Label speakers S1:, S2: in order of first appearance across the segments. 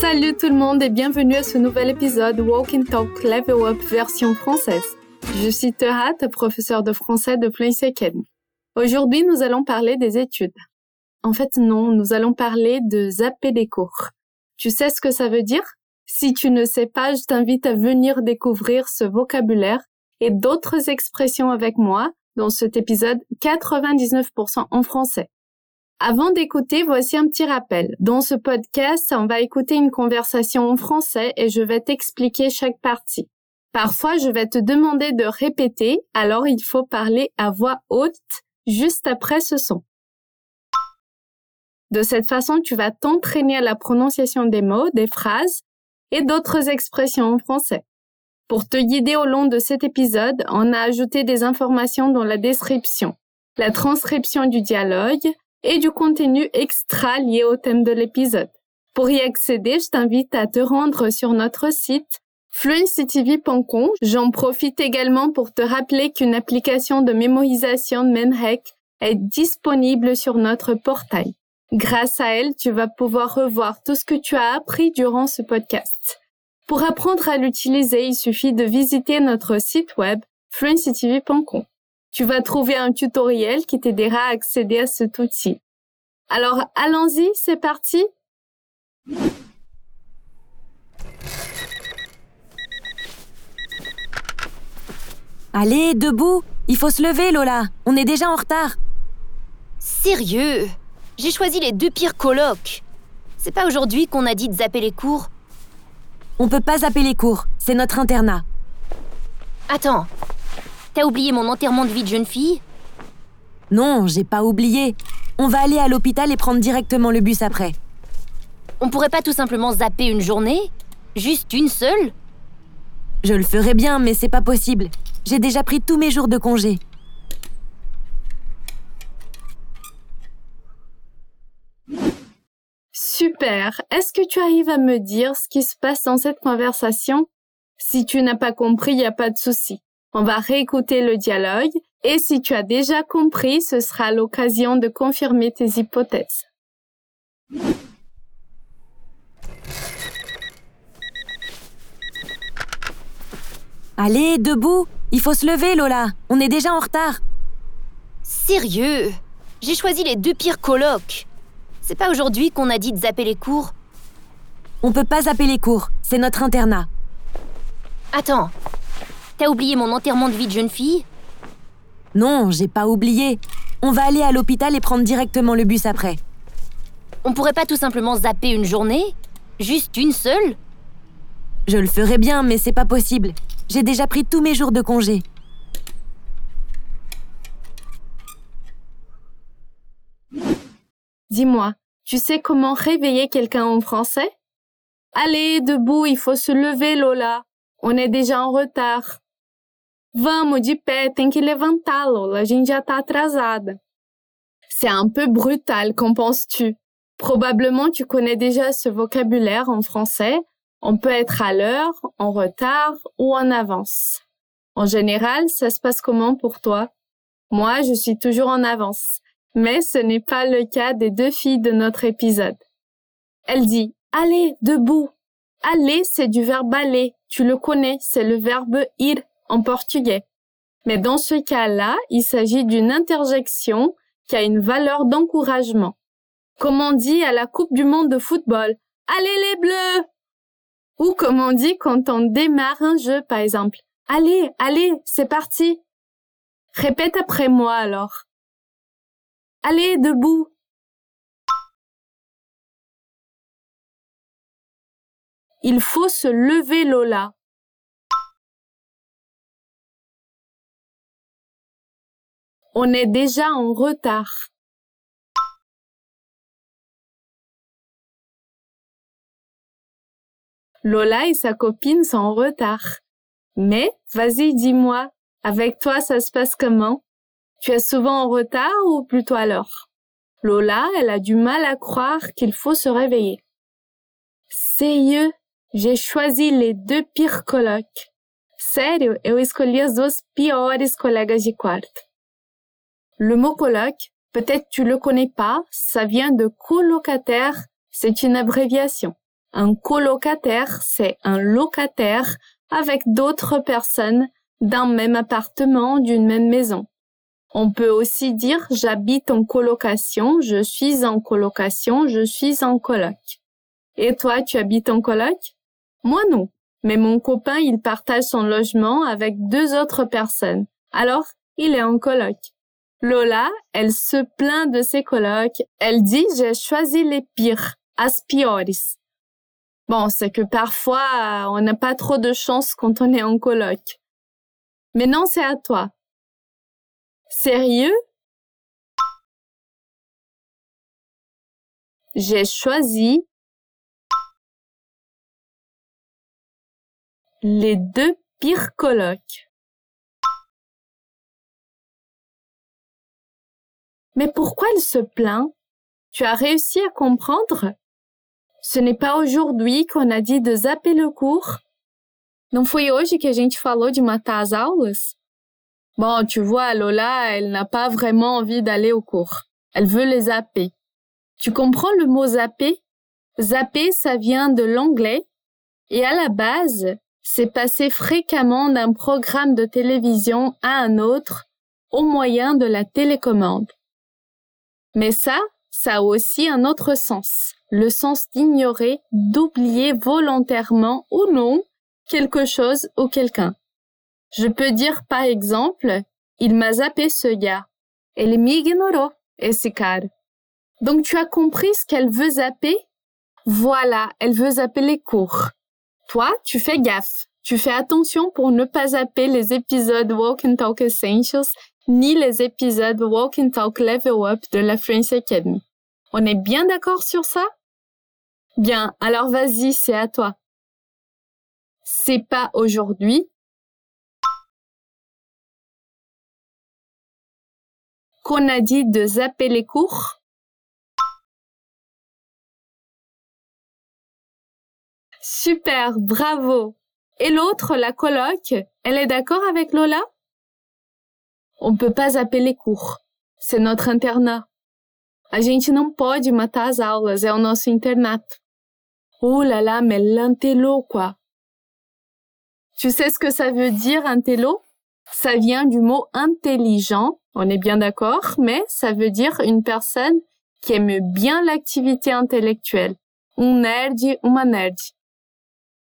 S1: Salut tout le monde et bienvenue à ce nouvel épisode Walk and Talk Level Up version française. Je suis Terat, professeur de français de Academy. Aujourd'hui, nous allons parler des études. En fait, non, nous allons parler de zapper des cours. Tu sais ce que ça veut dire? Si tu ne sais pas, je t'invite à venir découvrir ce vocabulaire et d'autres expressions avec moi dans cet épisode 99% en français. Avant d'écouter, voici un petit rappel. Dans ce podcast, on va écouter une conversation en français et je vais t'expliquer chaque partie. Parfois, je vais te demander de répéter, alors il faut parler à voix haute juste après ce son. De cette façon, tu vas t'entraîner à la prononciation des mots, des phrases et d'autres expressions en français. Pour te guider au long de cet épisode, on a ajouté des informations dans la description, la transcription du dialogue, et du contenu extra lié au thème de l'épisode. Pour y accéder, je t'invite à te rendre sur notre site fluencytv.com. J'en profite également pour te rappeler qu'une application de mémorisation de Menhack est disponible sur notre portail. Grâce à elle, tu vas pouvoir revoir tout ce que tu as appris durant ce podcast. Pour apprendre à l'utiliser, il suffit de visiter notre site web fluencytv.com tu vas trouver un tutoriel qui t'aidera à accéder à cet outil. Alors, allons-y, c'est parti.
S2: Allez, debout. Il faut se lever, Lola. On est déjà en retard.
S3: Sérieux? J'ai choisi les deux pires colocs. C'est pas aujourd'hui qu'on a dit de zapper les cours?
S2: On peut pas zapper les cours, c'est notre internat.
S3: Attends, T'as oublié mon enterrement de vie de jeune fille?
S2: Non, j'ai pas oublié. On va aller à l'hôpital et prendre directement le bus après.
S3: On pourrait pas tout simplement zapper une journée? Juste une seule?
S2: Je le ferais bien, mais c'est pas possible. J'ai déjà pris tous mes jours de congé.
S1: Super. Est-ce que tu arrives à me dire ce qui se passe dans cette conversation? Si tu n'as pas compris, il n'y a pas de souci. On va réécouter le dialogue et si tu as déjà compris, ce sera l'occasion de confirmer tes hypothèses.
S2: Allez, debout. Il faut se lever, Lola. On est déjà en retard.
S3: Sérieux? J'ai choisi les deux pires colocs. C'est pas aujourd'hui qu'on a dit de zapper les cours?
S2: On peut pas zapper les cours, c'est notre internat.
S3: Attends, T'as oublié mon enterrement de vie de jeune fille?
S2: Non, j'ai pas oublié. On va aller à l'hôpital et prendre directement le bus après.
S3: On pourrait pas tout simplement zapper une journée? Juste une seule?
S2: Je le ferais bien, mais c'est pas possible. J'ai déjà pris tous mes jours de congé.
S1: Dis-moi, tu sais comment réveiller quelqu'un en français? Allez, debout, il faut se lever, Lola. On est déjà en retard. Vamos, de pé, tem que gente atrasada. C'est un peu brutal, qu'en penses-tu Probablement tu connais déjà ce vocabulaire en français. On peut être à l'heure, en retard ou en avance. En général, ça se passe comment pour toi? Moi, je suis toujours en avance. Mais ce n'est pas le cas des deux filles de notre épisode. Elle dit Allez, debout. Aller, c'est du verbe aller. Tu le connais, c'est le verbe ir en portugais. Mais dans ce cas-là, il s'agit d'une interjection qui a une valeur d'encouragement. Comme on dit à la Coupe du Monde de football, Allez les bleus! Ou comme on dit quand on démarre un jeu, par exemple, Allez, allez, c'est parti! Répète après moi alors. Allez, debout! Il faut se lever, Lola. On est déjà en retard. Lola et sa copine sont en retard. Mais, vas-y, dis-moi, avec toi, ça se passe comment? Tu es souvent en retard ou plutôt l'heure Lola, elle a du mal à croire qu'il faut se réveiller. Sérieux, j'ai choisi les deux pires colocs. Sério, eu escolhi as duas piores colegas de quarto. Le mot peut Peut-être tu le connais pas, ça vient de colocataire, c'est une abréviation. Un colocataire, c'est un locataire avec d'autres personnes d'un même appartement, d'une même maison. On peut aussi dire j'habite en colocation, je suis en colocation, je suis en coloc. Et toi, tu habites en coloc? Moi non, mais mon copain, il partage son logement avec deux autres personnes. Alors, il est en coloc. Lola, elle se plaint de ses colocs. Elle dit j'ai choisi les pires, as piores. Bon, c'est que parfois, on n'a pas trop de chance quand on est en coloc. Mais non, c'est à toi. Sérieux? J'ai choisi les deux pires colocs. Mais pourquoi elle se plaint? Tu as réussi à comprendre? Ce n'est pas aujourd'hui qu'on a dit de zapper le cours Não foi hoje que a gente falou de matar as aulas Bon, tu vois, Lola, elle n'a pas vraiment envie d'aller au cours. Elle veut les zapper. Tu comprends le mot zapper? Zapper, ça vient de l'anglais et à la base, c'est passer fréquemment d'un programme de télévision à un autre au moyen de la télécommande. Mais ça, ça a aussi un autre sens, le sens d'ignorer, d'oublier volontairement ou non quelque chose ou quelqu'un. Je peux dire par exemple, il m'a zappé ce gars. Elle m'ignoró esse cara. Donc tu as compris ce qu'elle veut zapper? Voilà, elle veut zapper les cours. Toi, tu fais gaffe. Tu fais attention pour ne pas zapper les épisodes Walk and Talk Essentials ni les épisodes Walk and Talk Level Up de la French Academy. On est bien d'accord sur ça? Bien, alors vas-y, c'est à toi. C'est pas aujourd'hui, qu'on a dit de zapper les cours Super, bravo. Et l'autre, la coloc, elle est d'accord avec Lola? On peut pas zapper les cours. C'est notre internat. A gente não pode matar as aulas, é o nosso internato. Oh là là, mais l'intello, quoi. Tu sais ce que ça veut dire, intello? Ça vient du mot intelligent on est bien d'accord, mais ça veut dire une personne qui aime bien l'activité intellectuelle. Un nerd, uma nerd.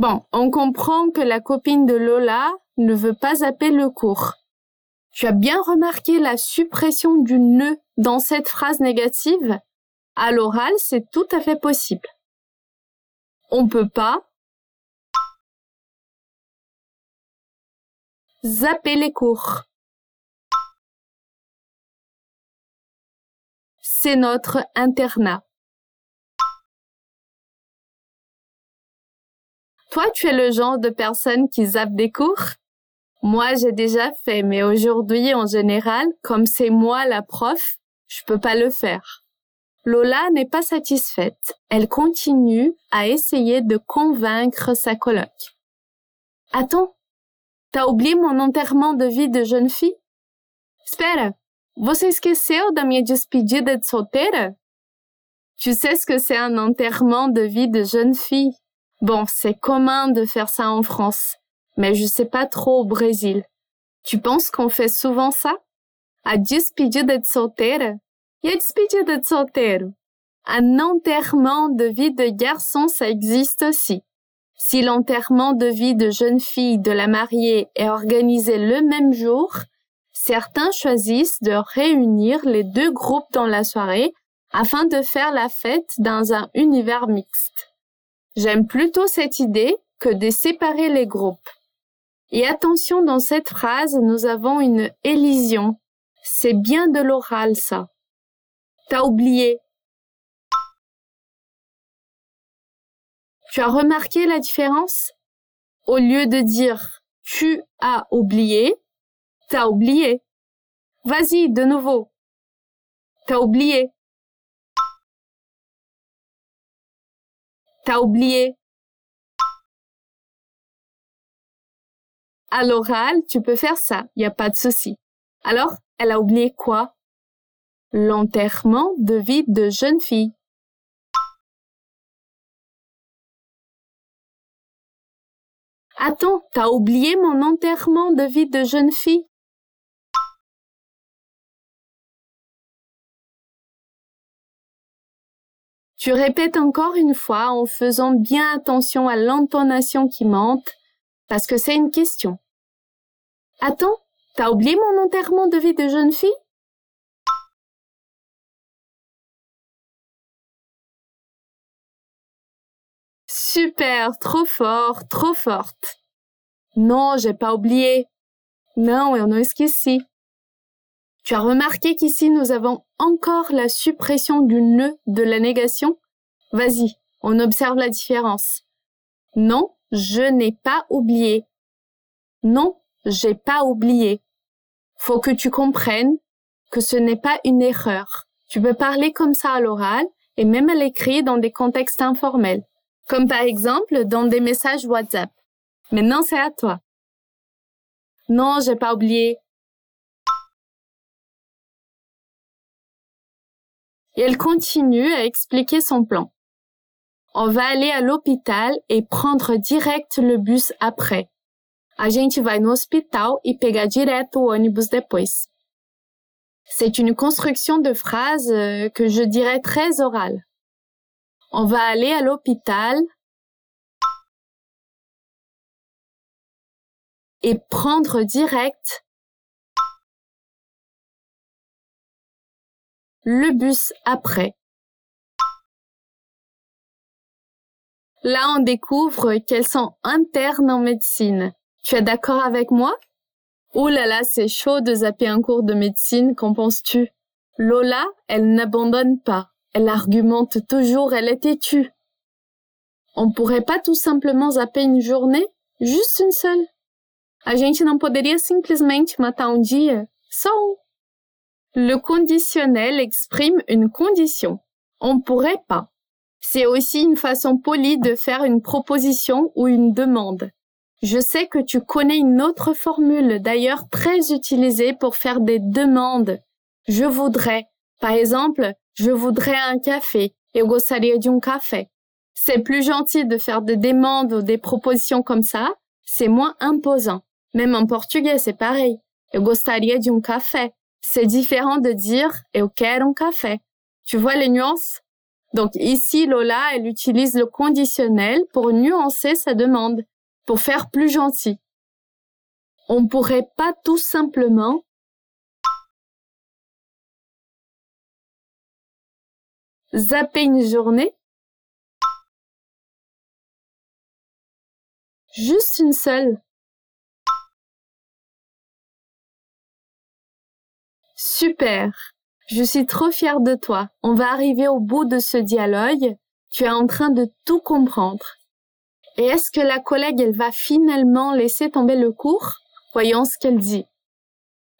S1: Bon, on comprend que la copine de Lola ne veut pas zapper le cours. Tu as bien remarqué la suppression du ne dans cette phrase négative? À l'oral, c'est tout à fait possible. On peut pas zapper les cours. c'est notre internat. Toi, tu es le genre de personne qui zappe des cours? Moi, j'ai déjà fait, mais aujourd'hui, en général, comme c'est moi la prof, je peux pas le faire. Lola n'est pas satisfaite. Elle continue à essayer de convaincre sa coloc. Attends, t'as oublié mon enterrement de vie de jeune fille? Espera, Você esqueceu da minha despedida de solteira? Tu sais ce que c'est un enterrement de vie de jeune fille? Bon, c'est commun de faire ça en France, mais je sais pas trop au Brésil. Tu penses qu'on fait souvent ça? De solteira? E de solteiro? Un enterrement de vie de garçon, ça existe aussi. Si l'enterrement de vie de jeune fille de la mariée est organisé le même jour, Certains choisissent de réunir les deux groupes dans la soirée afin de faire la fête dans un univers mixte. J'aime plutôt cette idée que de séparer les groupes. Et attention, dans cette phrase, nous avons une élision. C'est bien de l'oral, ça. T'as oublié. Tu as remarqué la différence? Au lieu de dire tu as oublié, T'as oublié. Vas-y, de nouveau. T'as oublié. T'as oublié. À l'oral, tu peux faire ça, y a pas de souci. Alors, elle a oublié quoi? L'enterrement de vie de jeune fille. Attends, t'as oublié mon enterrement de vie de jeune fille? Tu répètes encore une fois en faisant bien attention à l'intonation qui monte, parce que c'est une question. Attends, t'as oublié mon enterrement de vie de jeune fille? Super, trop fort, trop forte. Non, j'ai pas oublié. Non, eu não esqueci. Tu as remarqué qu'ici nous avons encore la suppression du ne de la négation? Vas-y, on observe la différence. Non, je n'ai pas oublié. Non, j'ai pas oublié. Faut que tu comprennes que ce n'est pas une erreur. Tu peux parler comme ça à l'oral et même à l'écrit dans des contextes informels, comme par exemple dans des messages WhatsApp. Maintenant, c'est à toi. Non, j'ai pas oublié. Et elle continue à expliquer son plan. On va aller à l'hôpital et prendre direct le bus après. A gente vai no hospital e pegar direto o ônibus depois. C'est une construction de phrase euh, que je dirais très orale. On va aller à l'hôpital et prendre direct le bus après. Là, on découvre qu'elles sont internes en médecine. Tu es d'accord avec moi? Oh c'est chaud de zapper un cours de médecine, qu'en penses-tu? Lola, elle n'abandonne pas. Elle argumente toujours, elle est têtue. On pourrait pas tout simplement zapper une journée? Juste une seule? A gente não poderia simplesmente matar um dia? Um. Le conditionnel exprime une condition. On pourrait pas. C'est aussi une façon polie de faire une proposition ou une demande. Je sais que tu connais une autre formule, d'ailleurs très utilisée pour faire des demandes. Je voudrais. Par exemple, je voudrais un café. Eu gostaria de um café. C'est plus gentil de faire des demandes ou des propositions comme ça. C'est moins imposant. Même en portugais, c'est pareil. Eu gostaria de um café. C'est différent de dire eu quero um café. Tu vois les nuances? Donc ici, Lola, elle utilise le conditionnel pour nuancer sa demande, pour faire plus gentil. On pourrait pas tout simplement zapper une journée Juste une seule. Super. Je suis trop fière de toi. On va arriver au bout de ce dialogue. Tu es en train de tout comprendre. Et est-ce que la collègue, elle va finalement laisser tomber le cours? Voyons ce qu'elle dit.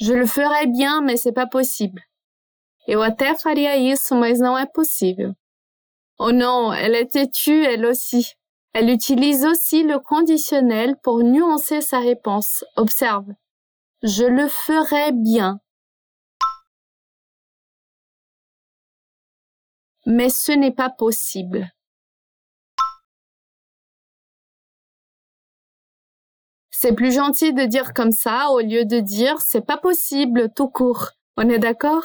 S1: Je le ferai bien, mais c'est pas possible. Eu até faria isso, mas não é possível. Oh non, elle est têtue, elle aussi. Elle utilise aussi le conditionnel pour nuancer sa réponse. Observe. Je le ferai bien. Mais ce n'est pas possible. C'est plus gentil de dire comme ça au lieu de dire c'est pas possible tout court. On est d'accord?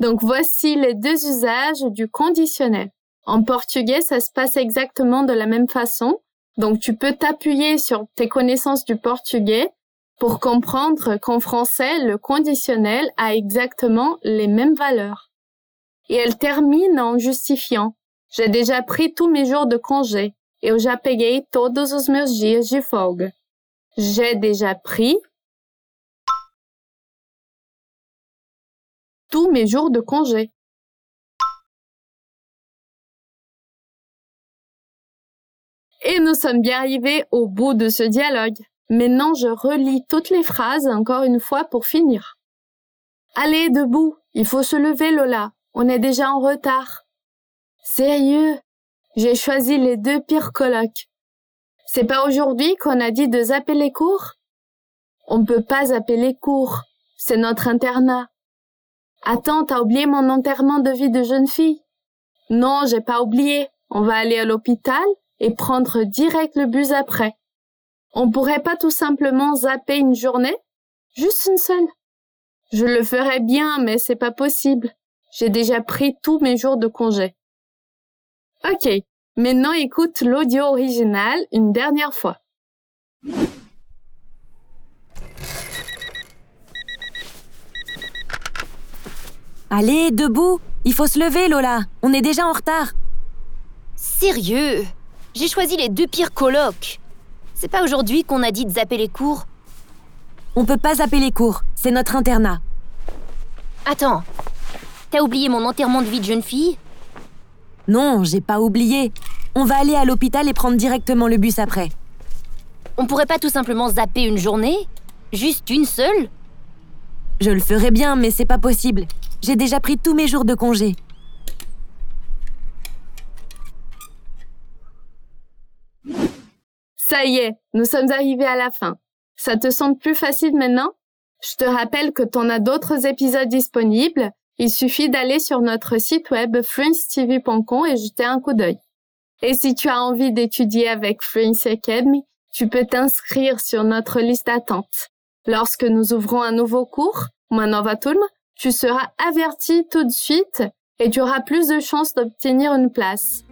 S1: Donc voici les deux usages du conditionnel. En portugais, ça se passe exactement de la même façon. Donc tu peux t'appuyer sur tes connaissances du portugais pour comprendre qu'en français, le conditionnel a exactement les mêmes valeurs. Et elle termine en justifiant. J'ai déjà pris tous mes jours de congé. Eu já peguei todos os meus dias de folga. J'ai déjà pris tous mes jours de congé. Et nous sommes bien arrivés au bout de ce dialogue. Maintenant, je relis toutes les phrases encore une fois pour finir. Allez, debout, il faut se lever, Lola. On est déjà en retard. Sérieux? J'ai choisi les deux pires colloques. C'est pas aujourd'hui qu'on a dit de zapper les cours? On peut pas zapper les cours. C'est notre internat. Attends, t'as oublié mon enterrement de vie de jeune fille? Non, j'ai pas oublié. On va aller à l'hôpital et prendre direct le bus après. On pourrait pas tout simplement zapper une journée? Juste une seule? Je le ferais bien, mais c'est pas possible. J'ai déjà pris tous mes jours de congé. Ok, maintenant écoute l'audio original une dernière fois.
S2: Allez, debout Il faut se lever, Lola On est déjà en retard
S3: Sérieux? J'ai choisi les deux pires colocs. C'est pas aujourd'hui qu'on a dit de zapper les cours?
S2: On peut pas zapper les cours, c'est notre internat.
S3: Attends, t'as oublié mon enterrement de vie de jeune fille?
S2: Non, j'ai pas oublié. On va aller à l'hôpital et prendre directement le bus après.
S3: On pourrait pas tout simplement zapper une journée? Juste une seule?
S2: Je le ferais bien, mais c'est pas possible. J'ai déjà pris tous mes jours de congé.
S1: Ça y est, nous sommes arrivés à la fin. Ça te semble plus facile maintenant? Je te rappelle que t'en as d'autres épisodes disponibles. Il suffit d'aller sur notre site web fluencetv.com et jeter un coup d'œil. Et si tu as envie d'étudier avec Fluency Academy, tu peux t'inscrire sur notre liste d'attente. Lorsque nous ouvrons un nouveau cours, Tulm, tu seras averti tout de suite et tu auras plus de chances d'obtenir une place.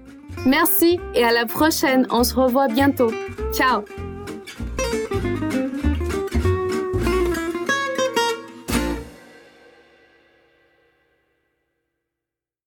S1: Merci et à la prochaine, on se revoit bientôt. Ciao